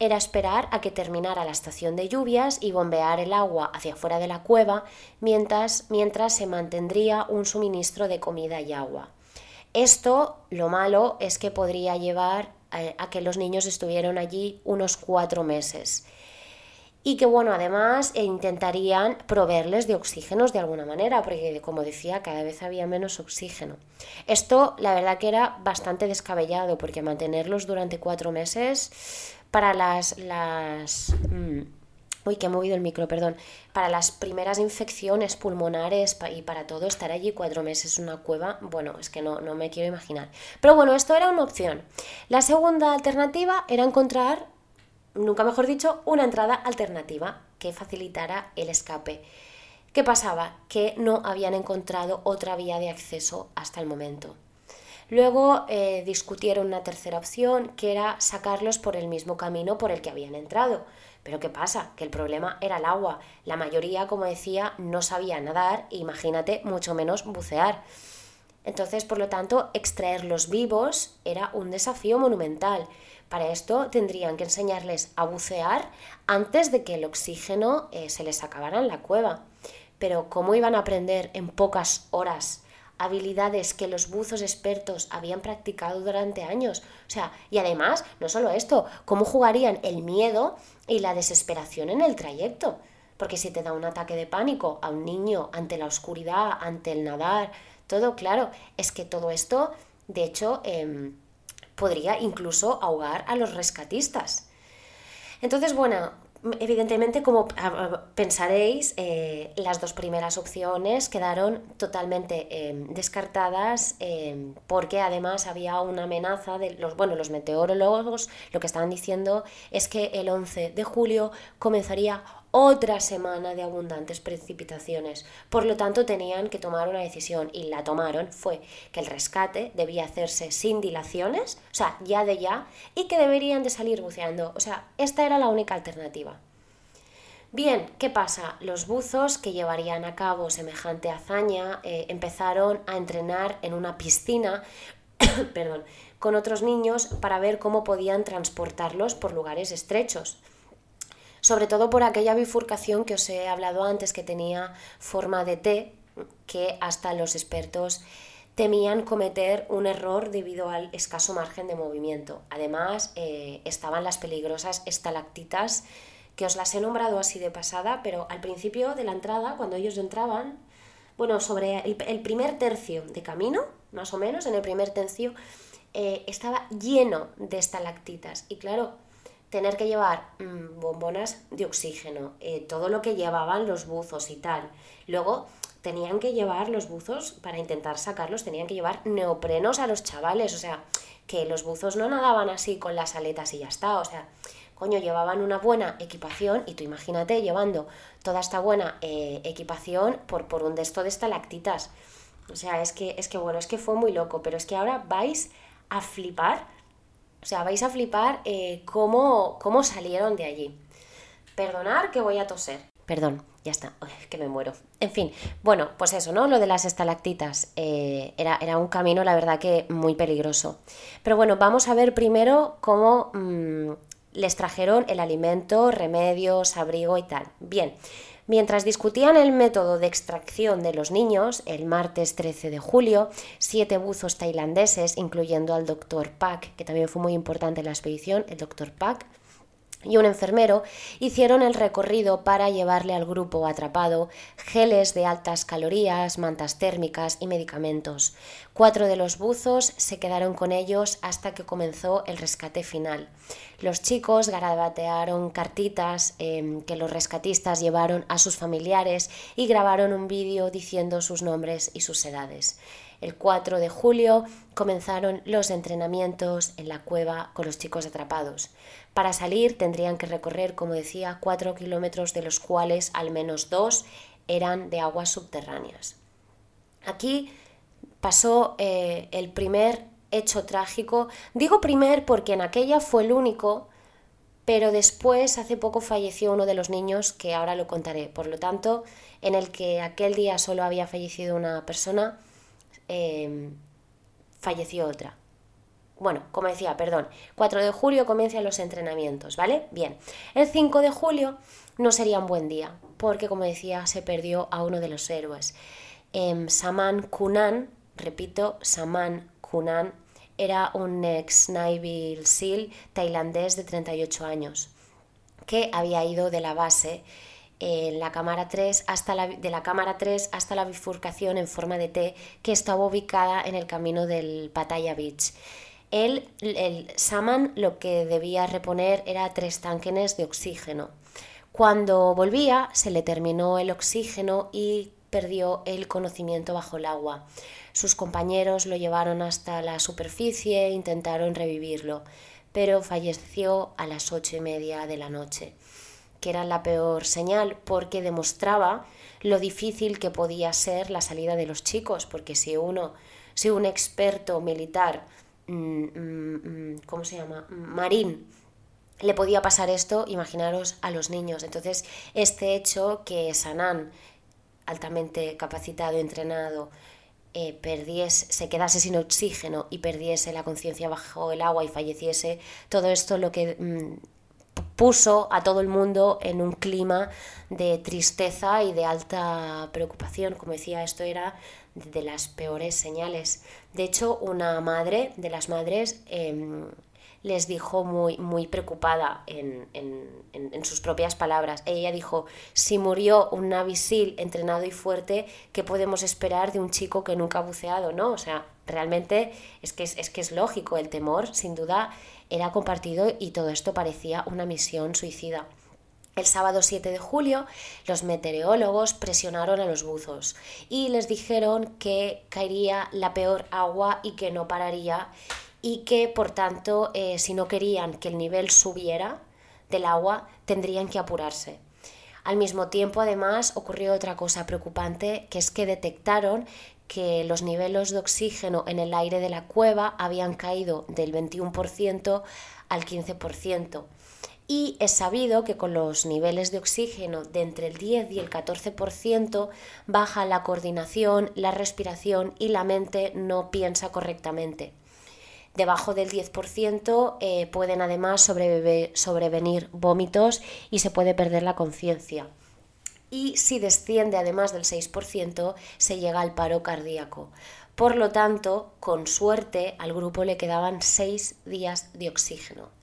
S1: era esperar a que terminara la estación de lluvias y bombear el agua hacia afuera de la cueva mientras, mientras se mantendría un suministro de comida y agua. Esto, lo malo, es que podría llevar a, que los niños estuvieran allí unos cuatro meses. Y que, bueno, además eh, intentarían proveerles de oxígenos de alguna manera, porque, como decía, cada vez había menos oxígeno. Esto, la verdad que era bastante descabellado, porque mantenerlos durante cuatro meses para las... las mm, Uy, que he movido el micro, perdón. Para las primeras infecciones pulmonares y para todo, estar allí cuatro meses en una cueva, bueno, es que no, no me quiero imaginar. Pero bueno, esto era una opción. La segunda alternativa era encontrar, nunca mejor dicho, una entrada alternativa que facilitara el escape. ¿Qué pasaba? Que no habían encontrado otra vía de acceso hasta el momento. Luego eh, discutieron una tercera opción, que era sacarlos por el mismo camino por el que habían entrado. Pero ¿qué pasa? Que el problema era el agua. La mayoría, como decía, no sabía nadar, imagínate, mucho menos bucear. Entonces, por lo tanto, extraerlos vivos era un desafío monumental. Para esto tendrían que enseñarles a bucear antes de que el oxígeno eh, se les acabara en la cueva. Pero ¿cómo iban a aprender en pocas horas habilidades que los buzos expertos habían practicado durante años? O sea, y además, no solo esto, ¿cómo jugarían el miedo y la desesperación en el trayecto? Porque si te da un ataque de pánico a un niño ante la oscuridad, ante el nadar, todo, claro, es que todo esto, de hecho, em, podría incluso ahogar a los rescatistas. Entonces, bueno, evidentemente, como pensaréis, eh, las dos primeras opciones quedaron totalmente em, descartadas em, porque además había una amenaza de los, bueno, los meteorólogos lo que estaban diciendo es que el 11 de julio comenzaría otra semana de abundantes precipitaciones. Por lo tanto, tenían que tomar una decisión y la tomaron fue que el rescate debía hacerse sin dilaciones, o sea, ya de ya, y que deberían de salir buceando. O sea, esta era la única alternativa. Bien, ¿qué pasa? Los buzos que llevarían a cabo semejante hazaña eh, empezaron a entrenar en una piscina perdón, con otros niños para ver cómo podían transportarlos por lugares estrechos sobre todo por aquella bifurcación que os he hablado antes que tenía forma de T, que hasta los expertos temían cometer un error debido al escaso margen de movimiento. Además, eh, estaban las peligrosas estalactitas, que os las he nombrado así de pasada, pero al principio de la entrada, cuando ellos entraban, bueno, sobre el, primer tercio de camino, más o menos, en el primer tercio, eh, estaba lleno de estalactitas. Y claro, tener que llevar mm, bombonas de oxígeno, eh, todo lo que llevaban los buzos y tal. Luego tenían que llevar los buzos, para intentar sacarlos, tenían que llevar neoprenos a los chavales, o sea, que los buzos no nadaban así con las aletas y ya está, o sea, coño, llevaban una buena equipación y tú imagínate llevando toda esta buena eh, equipación por, por un de esto de estalactitas. O sea, es que, es que bueno, es que fue muy loco, pero es que ahora vais a flipar o sea, vais a flipar eh, cómo, cómo salieron de allí. Perdonar que voy a toser. Perdón, ya está, que me muero. En fin, bueno, pues eso, ¿no? Lo de las estalactitas eh, era, era, un camino, la verdad que muy peligroso. Pero bueno, vamos a ver primero cómo mm, les trajeron el alimento, remedios, abrigo y tal. Bien, Mientras discutían el método de extracción de los niños, el martes 13 de julio, siete buzos tailandeses, incluyendo al doctor Pak, que también fue muy importante en la expedición, el doctor Pak, y un enfermero hicieron el recorrido para llevarle al grupo atrapado geles de altas calorías, mantas térmicas y medicamentos. Cuatro de los buzos se quedaron con ellos hasta que comenzó el rescate final. Los chicos garabatearon cartitas em, que los rescatistas llevaron a sus familiares y grabaron un vídeo diciendo sus nombres y sus edades. El 4 de julio comenzaron los entrenamientos en la cueva con los chicos atrapados. Para salir tendrían que recorrer, como decía, 4 kilómetros, de los cuales al menos dos eran de aguas subterráneas. Aquí pasó eh, el primer hecho trágico. Digo primer porque en aquella fue el único, pero después, hace poco, falleció uno de los niños, que ahora lo contaré. Por lo tanto, en el que aquel día solo había fallecido una persona, em, falleció otra. Bueno, como decía, perdón, 4 de julio comienzan los entrenamientos, ¿vale? Bien, el 5 de julio no sería un buen día, porque como decía, se perdió a uno de los héroes. Em, Saman Kunan, repito, Saman Kunan era un ex Navy SEAL tailandés de 38 años que había ido de la base en la cámara 3 hasta la, de la cámara 3 hasta la bifurcación en forma de T que estaba ubicada en el camino del Pattaya Beach. Él, el Saman lo que debía reponer era tres tanques de oxígeno. Cuando volvía se le terminó el oxígeno y perdió el conocimiento bajo el agua. Sus compañeros lo llevaron hasta la superficie e intentaron revivirlo, pero falleció a las ocho y media de la noche. que era la peor señal porque demostraba lo difícil que podía ser la salida de los chicos, porque si uno, si un experto militar, ¿cómo se llama? Marín, le podía pasar esto, imaginaros a los niños. Entonces, este hecho que Sanan, altamente capacitado, entrenado, eh, perdiese, se quedase sin oxígeno y perdiese la conciencia bajo el agua y falleciese, todo esto lo que puso a todo el mundo en un clima de tristeza y de alta preocupación. Como decía, esto era de las peores señales. De hecho, una madre de las madres em, les dijo muy, muy preocupada en, sus propias palabras. Ella dijo, si murió un navisil entrenado y fuerte, ¿qué podemos esperar de un chico que nunca ha buceado? ¿no? O sea, realmente es que es, que es lógico, el temor sin duda era compartido y todo esto parecía una misión suicida. El sábado 7 de julio, los meteorólogos presionaron a los buzos y les dijeron que caería la peor agua y que no pararía y que por tanto eh, si no querían que el nivel subiera del agua tendrían que apurarse. Al mismo tiempo, además, ocurrió otra cosa preocupante, que es que detectaron que los niveles de oxígeno en el aire de la cueva habían caído del 21% al 15%. Y es sabido que con los niveles de oxígeno de entre el 10 y el 14% baja la coordinación, la respiración y la mente no piensa correctamente. Debajo del 10% eh, pueden además sobrevenir vómitos y se puede perder la conciencia. Y si desciende además del 6%, se llega al paro cardíaco. Por lo tanto, con suerte, al grupo le quedaban 6 días de oxígeno.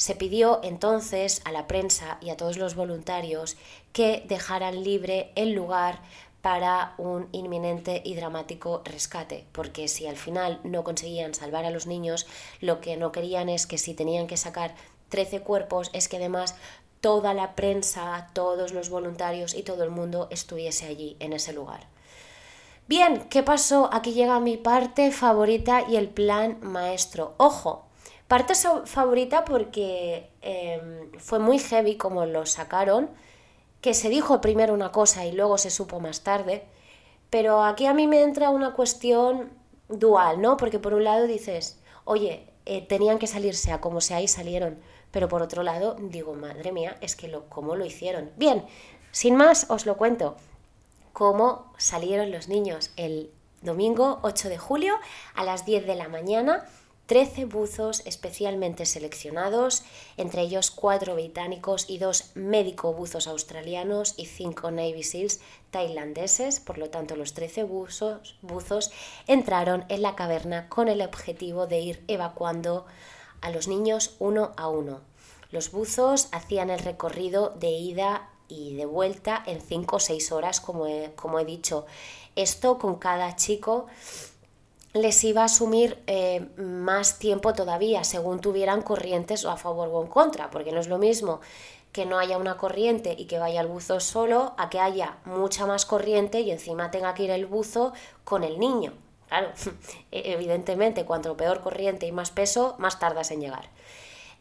S1: Se pidió entonces a la prensa y a todos los voluntarios que dejaran libre el lugar para un inminente y dramático rescate, porque si al final no conseguían salvar a los niños, lo que no querían es que si tenían que sacar 13 cuerpos, es que además toda la prensa, todos los voluntarios y todo el mundo estuviese allí, en ese lugar. Bien, ¿qué pasó? Aquí llega mi parte favorita y el plan maestro. Ojo, parte favorita porque em, fue muy heavy como lo sacaron que se dijo primero una cosa y luego se supo más tarde, pero aquí a mí me entra una cuestión dual, ¿no? Porque por un lado dices, oye, eh, tenían que salirse a como sea y salieron, pero por otro lado digo, madre mía, es que lo, cómo lo hicieron. Bien, sin más os lo cuento, cómo salieron los niños el domingo 8 de julio a las 10 de la mañana 13 buzos especialmente seleccionados, entre ellos cuatro británicos y dos médico buzos australianos y cinco Navy SEALs tailandeses. Por lo tanto, los 13 buzos, buzos entraron en la caverna con el objetivo de ir evacuando a los niños uno a uno. Los buzos hacían el recorrido de ida y de vuelta en 5 o 6 horas, como como he dicho. Esto con cada chico les iba a asumir eh, más tiempo todavía, según tuvieran corrientes o a favor o en contra, porque no es lo mismo que no haya una corriente y que vaya el buzo solo, a que haya mucha más corriente y encima tenga que ir el buzo con el niño. Claro, e-, evidentemente, cuanto peor corriente y más peso, más tardas en llegar.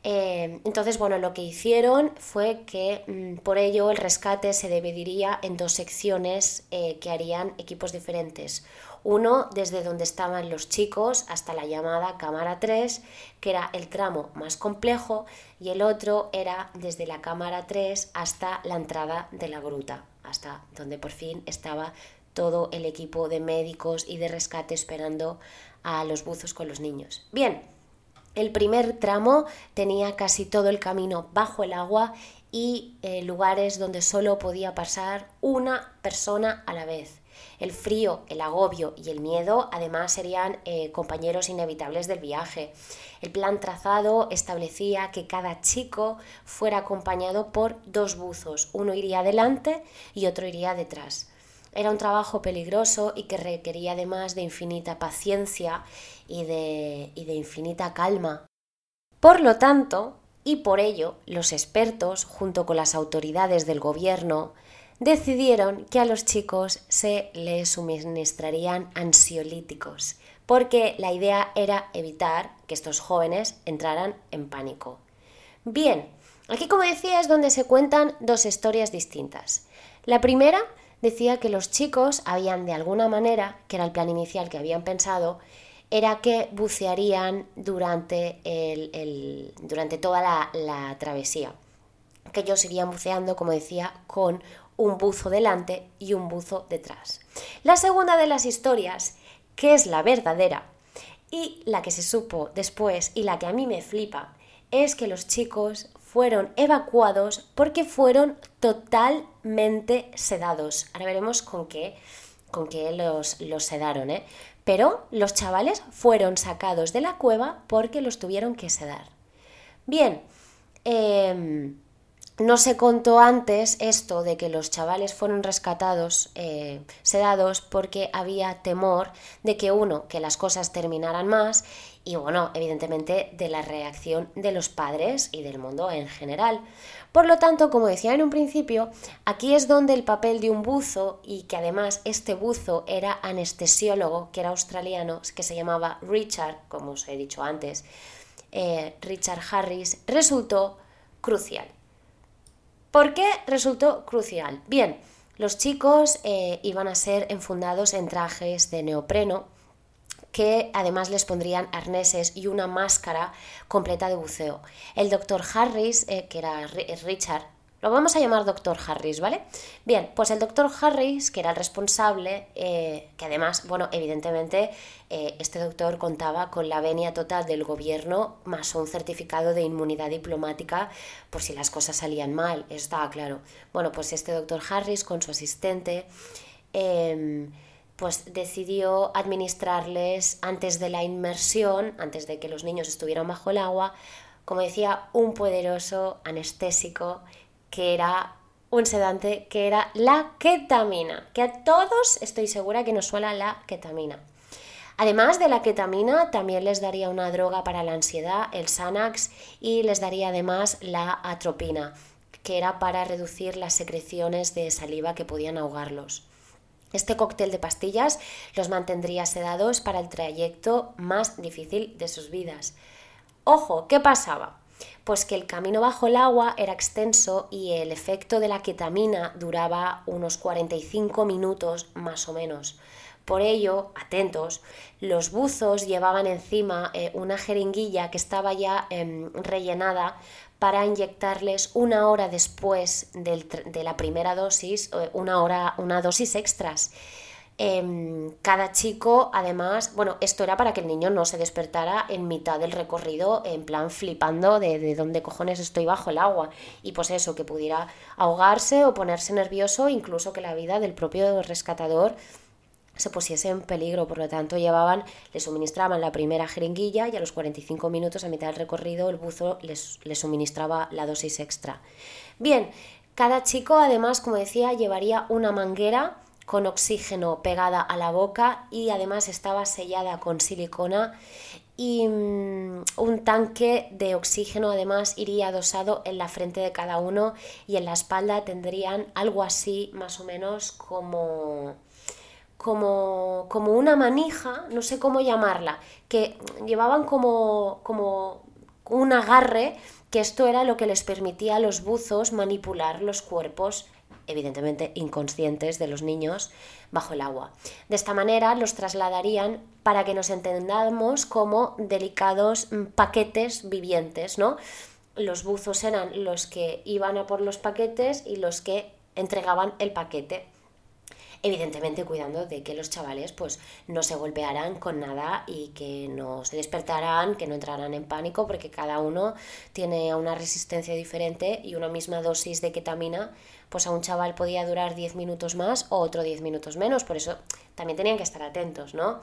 S1: Eh, entonces, bueno, lo que hicieron fue que mm, por ello el rescate se dividiría en dos secciones eh, que harían equipos diferentes. Uno desde donde estaban los chicos hasta la llamada cámara 3, que era el tramo más complejo, y el otro era desde la cámara 3 hasta la entrada de la gruta, hasta donde por fin estaba todo el equipo de médicos y de rescate esperando a los buzos con los niños. Bien, el primer tramo tenía casi todo el camino bajo el agua y eh, lugares donde solo podía pasar una persona a la vez. El frío, el agobio y el miedo además serían eh, compañeros inevitables del viaje. El plan trazado establecía que cada chico fuera acompañado por dos buzos, uno iría adelante y otro iría detrás. Era un trabajo peligroso y que requería además de infinita paciencia y de, y de infinita calma. Por lo tanto, y por ello, los expertos, junto con las autoridades del gobierno, decidieron que a los chicos se les suministrarían ansiolíticos, porque la idea era evitar que estos jóvenes entraran en pánico. Bien, Aquí, como decía, es donde se cuentan dos historias distintas. La primera decía que los chicos habían de alguna manera, que era el plan inicial que habían pensado, era que bucearían durante, el, durante toda la, la travesía. Que ellos irían buceando, como decía, con un buzo delante y un buzo detrás. La segunda de las historias, que es la verdadera, y la que se supo después y la que a mí me flipa, es que los chicos fueron evacuados porque fueron totalmente sedados. Ahora veremos con qué, con qué los, los sedaron, ¿eh? Pero los chavales fueron sacados de la cueva porque los tuvieron que sedar. Bien, eh, no se contó antes esto de que los chavales fueron rescatados, eh, sedados, porque había temor de que uno, que las cosas terminaran más y bueno, evidentemente de la reacción de los padres y del mundo en general. Por lo tanto, como decía en un principio, aquí es donde el papel de un buzo y que además este buzo era anestesiólogo, que era australiano, que se llamaba Richard, como os he dicho antes, eh, Richard Harris, resultó crucial. ¿Por qué resultó crucial? Bien, los chicos eh, iban a ser enfundados en trajes de neopreno que además les pondrían arneses y una máscara completa de buceo. El doctor Harris, eh, que era Richard, lo vamos a llamar doctor Harris, ¿vale? Bien, pues el doctor Harris, que era el responsable, eh, que además, bueno, evidentemente eh, este doctor contaba con la venia total del gobierno más un certificado de inmunidad diplomática por si las cosas salían mal, estaba claro. Bueno, pues este doctor Harris con su asistente... Em, pues decidió administrarles antes de la inmersión, antes de que los niños estuvieran bajo el agua, como decía, un poderoso anestésico que era un sedante que era la ketamina, que a todos estoy segura que nos suena la ketamina. Además de la ketamina, también les daría una droga para la ansiedad, el Xanax, y les daría además la atropina, que era para reducir las secreciones de saliva que podían ahogarlos. Este cóctel de pastillas los mantendría sedados para el trayecto más difícil de sus vidas. Ojo, ¿qué pasaba? Pues que el camino bajo el agua era extenso y el efecto de la ketamina duraba unos 45 minutos más o menos. Por ello, atentos, los buzos llevaban encima eh, una jeringuilla que estaba ya em, rellenada para inyectarles una hora después de la primera dosis, eh, una hora, una dosis extras. Em, cada chico, además, bueno, esto era para que el niño no se despertara en mitad del recorrido, en plan flipando de, de dónde cojones estoy bajo el agua. Y pues eso, que pudiera ahogarse o ponerse nervioso, incluso que la vida del propio rescatador se pusiese en peligro, por lo tanto llevaban, le suministraban la primera jeringuilla y a los 45 minutos a mitad del recorrido el buzo les, les suministraba la dosis extra. Bien, cada chico además, como decía, llevaría una manguera con oxígeno pegada a la boca y además estaba sellada con silicona y mm, un tanque de oxígeno además iría adosado en la frente de cada uno y en la espalda tendrían algo así más o menos como como, como una manija, no sé cómo llamarla, que llevaban como, como un agarre, que esto era lo que les permitía a los buzos manipular los cuerpos evidentemente inconscientes de los niños bajo el agua. De esta manera los trasladarían para que nos entendamos como delicados paquetes vivientes, ¿no? Los buzos eran los que iban a por los paquetes y los que entregaban el paquete evidentemente cuidando de que los chavales pues no se golpearan con nada y que no se despertaran, que no entraran en pánico, porque cada uno tiene una resistencia diferente y una misma dosis de ketamina, pues a un chaval podía durar 10 minutos más o otro 10 minutos menos, por eso también tenían que estar atentos, ¿no?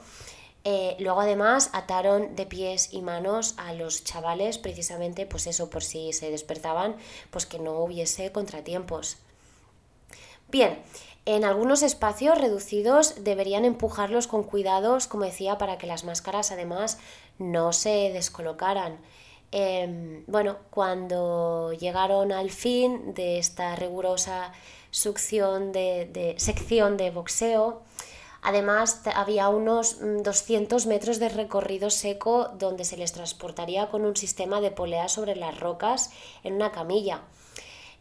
S1: Eh, luego además ataron de pies y manos a los chavales precisamente pues eso por si se despertaban pues que no hubiese contratiempos. Bien, en algunos espacios reducidos deberían empujarlos con cuidados, como decía, para que las máscaras además no se descolocaran. Em, bueno, cuando llegaron al fin de esta rigurosa succión de, sección de boxeo, Además, había unos 200 mm, metros de recorrido seco donde se les transportaría con un sistema de polea sobre las rocas en una camilla.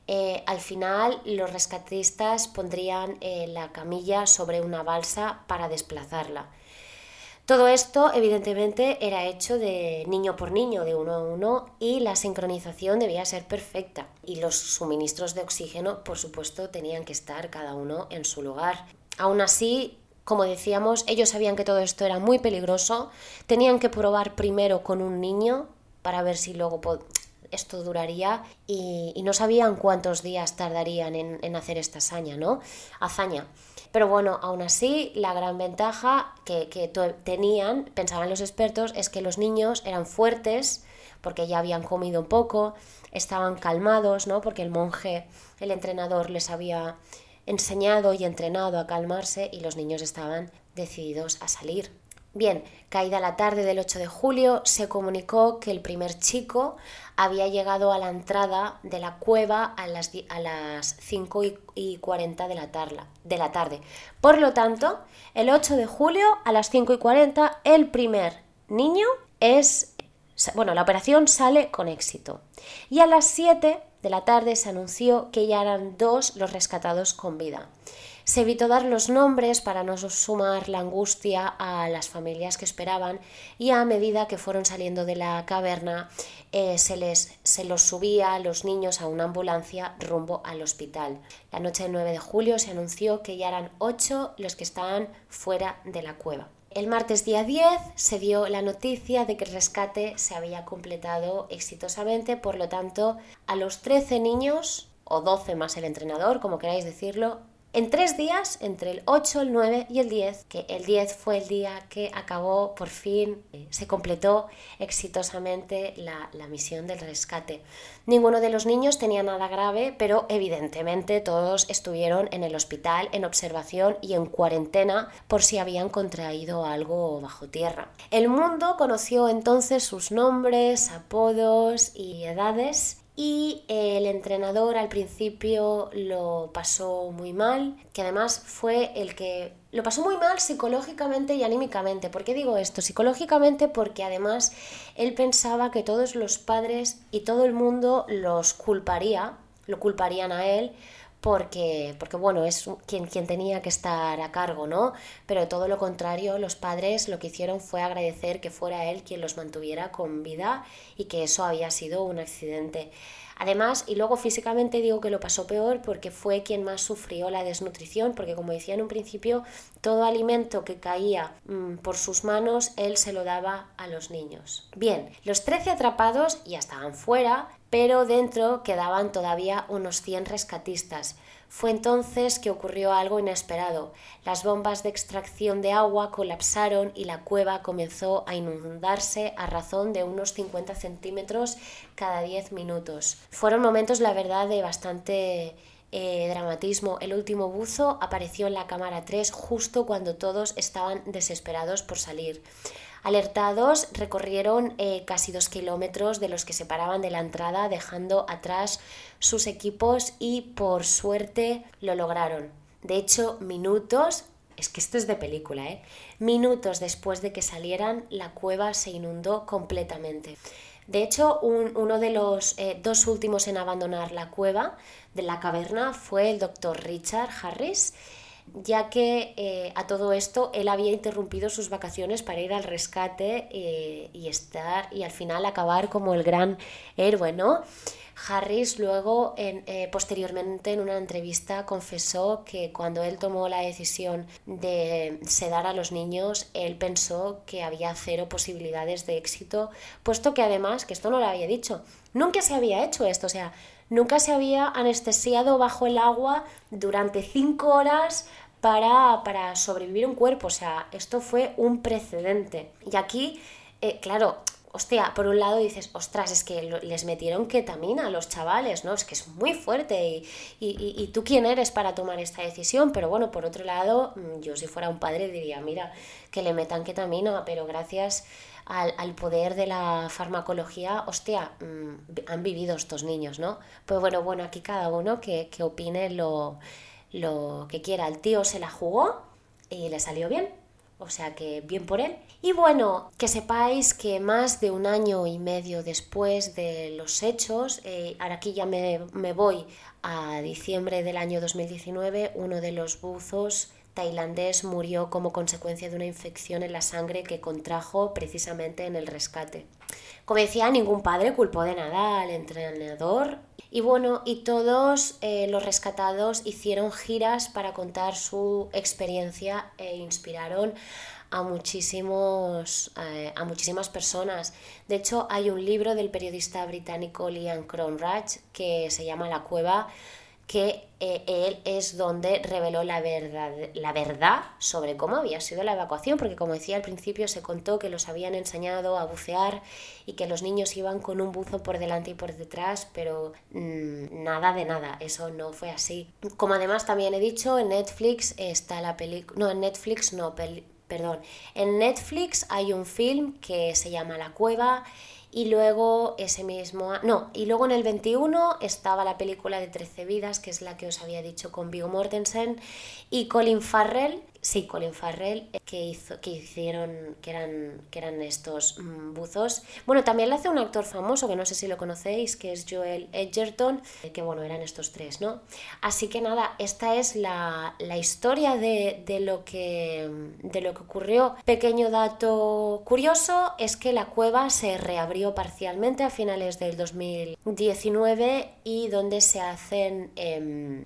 S1: Eh, al final, los rescatistas pondrían eh, la camilla sobre una balsa para desplazarla. Todo esto, evidentemente, era hecho de niño por niño, de uno a uno, y la sincronización debía ser perfecta. Y los suministros de oxígeno, por supuesto, tenían que estar cada uno en su lugar. Aún así, como decíamos, ellos sabían que todo esto era muy peligroso, tenían que probar primero con un niño para ver si luego esto duraría y, no sabían cuántos días tardarían en, hacer esta hazaña, ¿no? Hazaña. Pero bueno, aún así, la gran ventaja que, que tenían, pensaban los expertos, es que los niños eran fuertes porque ya habían comido un poco, estaban calmados, ¿no? Porque el monje, el entrenador, les había enseñado y entrenado a calmarse y los niños estaban decididos a salir. Bien, caída la tarde del 8 de julio, se comunicó que el primer chico había llegado a la entrada de la cueva a las, a las 5 y 40 de la, de la tarde. Por lo tanto, el 8 de julio a las 5 y 40, el primer niño es... Bueno, la operación sale con éxito. Y a las 7 de la tarde se anunció que ya eran dos los rescatados con vida. Se evitó dar los nombres para no sumar la angustia a las familias que esperaban y a medida que fueron saliendo de la caverna eh, se, les, se los subía a los niños a una ambulancia rumbo al hospital. La noche del 9 de julio se anunció que ya eran ocho los que estaban fuera de la cueva. El martes día 10 se dio la noticia de que el rescate se había completado exitosamente, por lo tanto, a los 13 niños, o 12 más el entrenador, como queráis decirlo, en tres días, entre el 8, el 9 y el 10, que el 10 fue el día que acabó por fin, eh, se completó exitosamente la, la, misión del rescate. Ninguno de los niños tenía nada grave, pero evidentemente todos estuvieron en el hospital en observación y en cuarentena por si habían contraído algo bajo tierra. El mundo conoció entonces sus nombres, apodos y edades y el entrenador al principio lo pasó muy mal, que además fue el que lo pasó muy mal psicológicamente y anímicamente. ¿Por qué digo esto? Psicológicamente porque además él pensaba que todos los padres y todo el mundo los culparía, lo culparían a él porque, porque bueno, es quien, quien tenía que estar a cargo, ¿no? Pero todo lo contrario, los padres lo que hicieron fue agradecer que fuera él quien los mantuviera con vida y que eso había sido un accidente. Además, y luego físicamente digo que lo pasó peor porque fue quien más sufrió la desnutrición, porque como decía en un principio, todo alimento que caía mm, por sus manos, él se lo daba a los niños. Bien, los 13 atrapados ya estaban fuera, pero dentro quedaban todavía unos 100 rescatistas. Fue entonces que ocurrió algo inesperado. Las bombas de extracción de agua colapsaron y la cueva comenzó a inundarse a razón de unos 50 centímetros cada 10 minutos. Fueron momentos, la verdad, de bastante eh, dramatismo. El último buzo apareció en la cámara 3 justo cuando todos estaban desesperados por salir. Alertados, recorrieron eh, casi dos kilómetros de los que se paraban de la entrada, dejando atrás sus equipos y por suerte lo lograron. De hecho, minutos, es que esto es de película, ¿eh? Minutos después de que salieran, la cueva se inundó completamente. De hecho, uno de los eh, dos últimos en abandonar la cueva de la caverna fue el doctor Richard Harris, ya que eh, a todo esto él había interrumpido sus vacaciones para ir al rescate eh, y estar y al final acabar como el gran héroe, ¿no? Harris luego, eh, posteriormente en una entrevista, confesó que cuando él tomó la decisión de sedar a los niños, él pensó que había cero posibilidades de éxito, puesto que además, que esto no lo había dicho, nunca se había hecho esto, o sea, nunca se había anestesiado bajo el agua durante cinco horas para, para sobrevivir un cuerpo, o sea, esto fue un precedente. Y aquí, eh, claro, hostia, por un lado dices, ostras, es que les metieron ketamina a los chavales, ¿no? Es que es muy fuerte y, y, tú quién eres para tomar esta decisión, pero bueno, por otro lado, mm, yo si fuera un padre diría, mira, que le metan ketamina, pero gracias al, poder de la farmacología, hostia, mm, han vivido estos niños, ¿no? Pues bueno, bueno, aquí cada uno que, que opine lo, lo que quiera. El tío se la jugó y le salió bien. O sea que bien por él. Y bueno, que sepáis que más de un año y medio después de los hechos, eh, ahora aquí ya me, me voy a diciembre del año 2019, uno de los buzos tailandés murió como consecuencia de una infección en la sangre que contrajo precisamente en el rescate. Como decía, ningún padre culpó de nada al entrenador. Y bueno, y todos eh, los rescatados hicieron giras para contar su experiencia e inspiraron a, muchísimos, eh, a muchísimas personas. De hecho, hay un libro del periodista británico Liam Cronrach que se llama La cueva que eh, él es donde reveló la verdad, la verdad sobre cómo había sido la evacuación, porque como decía al principio se contó que los habían enseñado a bucear y que los niños iban con un buzo por delante y por detrás, pero mm, nada de nada, eso no fue así. Como además también he dicho, en Netflix está la película, no, en Netflix no, perdón, en Netflix hay un film que se llama La Cueva y luego ese mismo... No, y luego en el 21 estaba la película de 13 vidas, que es la que os había dicho con Viggo Mortensen, y Colin Farrell, Sí, Colin Farrell, eh, que, hizo, que hicieron, que eran, que eran estos mm, buzos. Bueno, también le hace un actor famoso, que no sé si lo conocéis, que es Joel Edgerton, eh, que bueno, eran estos tres, ¿no? Así que nada, esta es la, historia de, lo que, de lo que ocurrió. Pequeño dato curioso es que la cueva se reabrió parcialmente a finales del 2019 y donde se hacen... Em,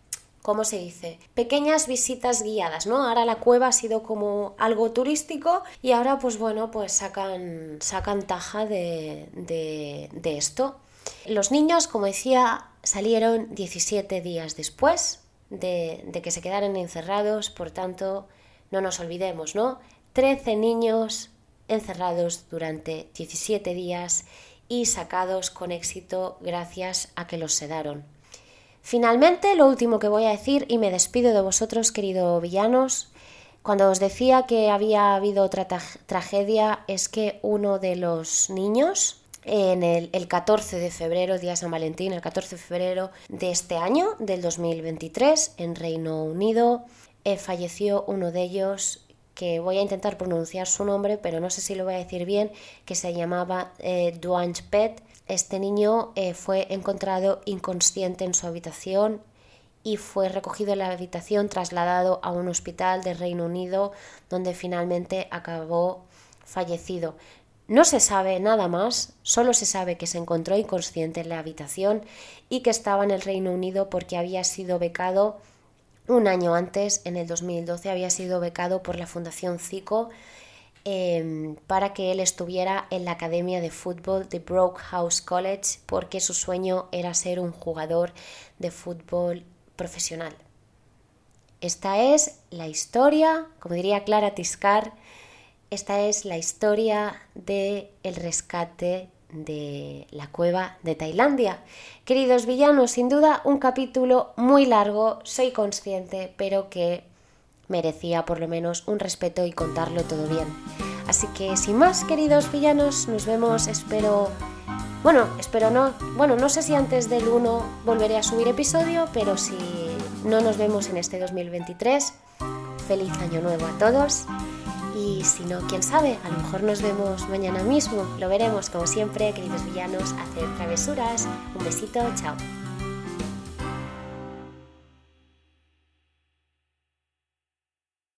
S1: ¿cómo se dice? Pequeñas visitas guiadas, ¿no? Ahora la cueva ha sido como algo turístico y ahora pues bueno, pues sacan, sacan taja de, de, esto. Los niños, como decía, salieron 17 días después de, de, que se quedaran encerrados, por tanto, no nos olvidemos, ¿no? 13 niños encerrados durante 17 días y sacados con éxito gracias a que los sedaron. Finalmente, lo último que voy a decir, y me despido de vosotros, queridos villanos, cuando os decía que había habido otra tragedia, es que uno de los niños, en el, 14 de febrero, día San Valentín, el 14 de febrero de este año, del 2023, en Reino Unido, eh, falleció uno de ellos que voy a intentar pronunciar su nombre, pero no sé si lo voy a decir bien, que se llamaba eh, Pet este niño eh, fue encontrado inconsciente en su habitación y fue recogido en la habitación, trasladado a un hospital de Reino Unido, donde finalmente acabó fallecido. No se sabe nada más, solo se sabe que se encontró inconsciente en la habitación y que estaba en el Reino Unido porque había sido becado un año antes, en el 2012, había sido becado por la Fundación CICO Em, para que él estuviera en la academia de fútbol de Broke House College porque su sueño era ser un jugador de fútbol profesional. Esta es la historia, como diría Clara Tiscar, esta es la historia del el rescate de la cueva de Tailandia. Queridos villanos, sin duda un capítulo muy largo, soy consciente, pero que merecía por lo menos un respeto y contarlo todo bien. Así que sin más, queridos villanos, nos vemos, espero... Bueno, espero no... Bueno, no sé si antes del 1 volveré a subir episodio, pero si no nos vemos en este 2023, feliz año nuevo a todos. Y si no, quién sabe, a lo mejor nos vemos mañana mismo. Lo veremos, como siempre, queridos villanos, hacer travesuras. Un besito, chao.